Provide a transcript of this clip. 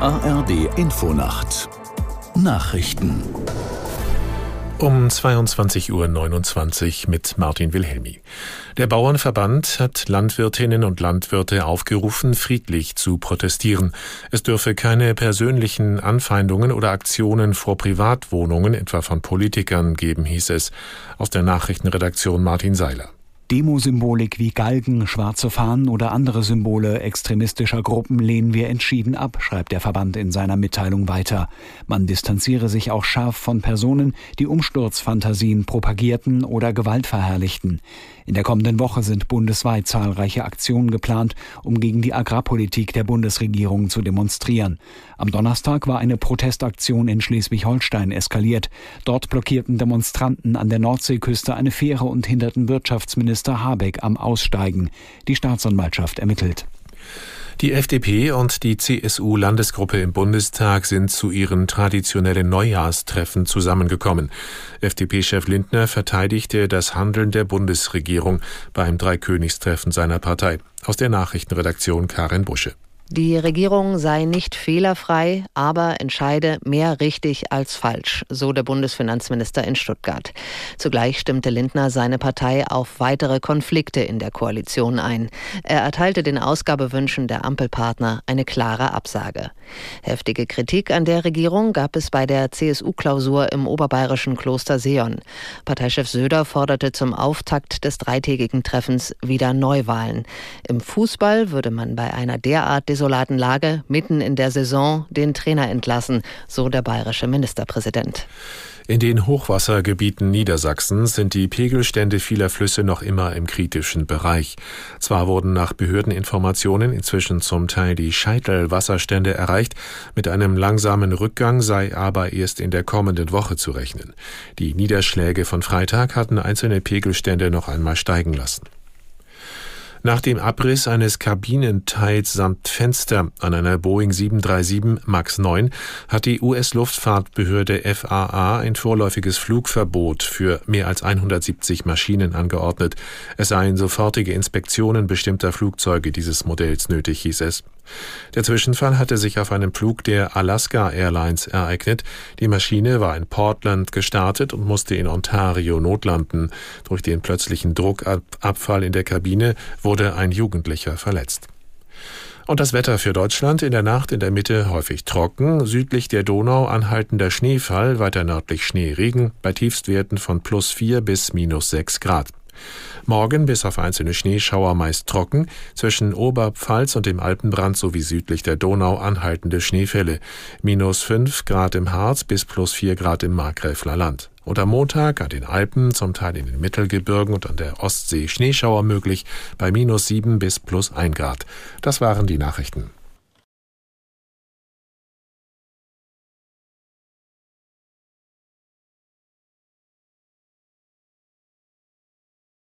ARD Infonacht Nachrichten um 22.29 Uhr mit Martin Wilhelmi. Der Bauernverband hat Landwirtinnen und Landwirte aufgerufen, friedlich zu protestieren. Es dürfe keine persönlichen Anfeindungen oder Aktionen vor Privatwohnungen, etwa von Politikern, geben, hieß es. Aus der Nachrichtenredaktion Martin Seiler. Demosymbolik wie Galgen, schwarze Fahnen oder andere Symbole extremistischer Gruppen lehnen wir entschieden ab, schreibt der Verband in seiner Mitteilung weiter. Man distanziere sich auch scharf von Personen, die Umsturzfantasien propagierten oder Gewalt verherrlichten. In der kommenden Woche sind bundesweit zahlreiche Aktionen geplant, um gegen die Agrarpolitik der Bundesregierung zu demonstrieren. Am Donnerstag war eine Protestaktion in Schleswig-Holstein eskaliert. Dort blockierten Demonstranten an der Nordseeküste eine Fähre und hinderten Wirtschaftsminister Minister Habeck am Aussteigen. Die Staatsanwaltschaft ermittelt. Die FDP und die CSU-Landesgruppe im Bundestag sind zu ihren traditionellen Neujahrstreffen zusammengekommen. FDP-Chef Lindner verteidigte das Handeln der Bundesregierung beim Dreikönigstreffen seiner Partei. Aus der Nachrichtenredaktion Karin Busche. Die Regierung sei nicht fehlerfrei, aber entscheide mehr richtig als falsch, so der Bundesfinanzminister in Stuttgart. Zugleich stimmte Lindner seine Partei auf weitere Konflikte in der Koalition ein. Er erteilte den Ausgabewünschen der Ampelpartner eine klare Absage. Heftige Kritik an der Regierung gab es bei der CSU-Klausur im oberbayerischen Kloster Seon. Parteichef Söder forderte zum Auftakt des dreitägigen Treffens wieder Neuwahlen. Im Fußball würde man bei einer derart desolaten Lage mitten in der Saison den Trainer entlassen, so der bayerische Ministerpräsident. In den Hochwassergebieten Niedersachsens sind die Pegelstände vieler Flüsse noch immer im kritischen Bereich. Zwar wurden nach Behördeninformationen inzwischen zum Teil die Scheitelwasserstände erreicht, mit einem langsamen Rückgang sei aber erst in der kommenden Woche zu rechnen. Die Niederschläge von Freitag hatten einzelne Pegelstände noch einmal steigen lassen. Nach dem Abriss eines Kabinenteils samt Fenster an einer Boeing 737 MAX 9 hat die US-Luftfahrtbehörde FAA ein vorläufiges Flugverbot für mehr als 170 Maschinen angeordnet. Es seien sofortige Inspektionen bestimmter Flugzeuge dieses Modells nötig, hieß es. Der Zwischenfall hatte sich auf einem Flug der Alaska Airlines ereignet. Die Maschine war in Portland gestartet und musste in Ontario notlanden. Durch den plötzlichen Druckabfall in der Kabine wurde ein Jugendlicher verletzt. Und das Wetter für Deutschland in der Nacht in der Mitte häufig trocken, südlich der Donau anhaltender Schneefall, weiter nördlich Schneeregen bei Tiefstwerten von plus vier bis minus sechs Grad. Morgen bis auf einzelne Schneeschauer meist trocken, zwischen Oberpfalz und dem Alpenbrand sowie südlich der Donau anhaltende Schneefälle. Minus fünf Grad im Harz bis plus vier Grad im Markgräfler Land. Und am Montag an den Alpen, zum Teil in den Mittelgebirgen und an der Ostsee Schneeschauer möglich bei minus sieben bis plus ein Grad. Das waren die Nachrichten.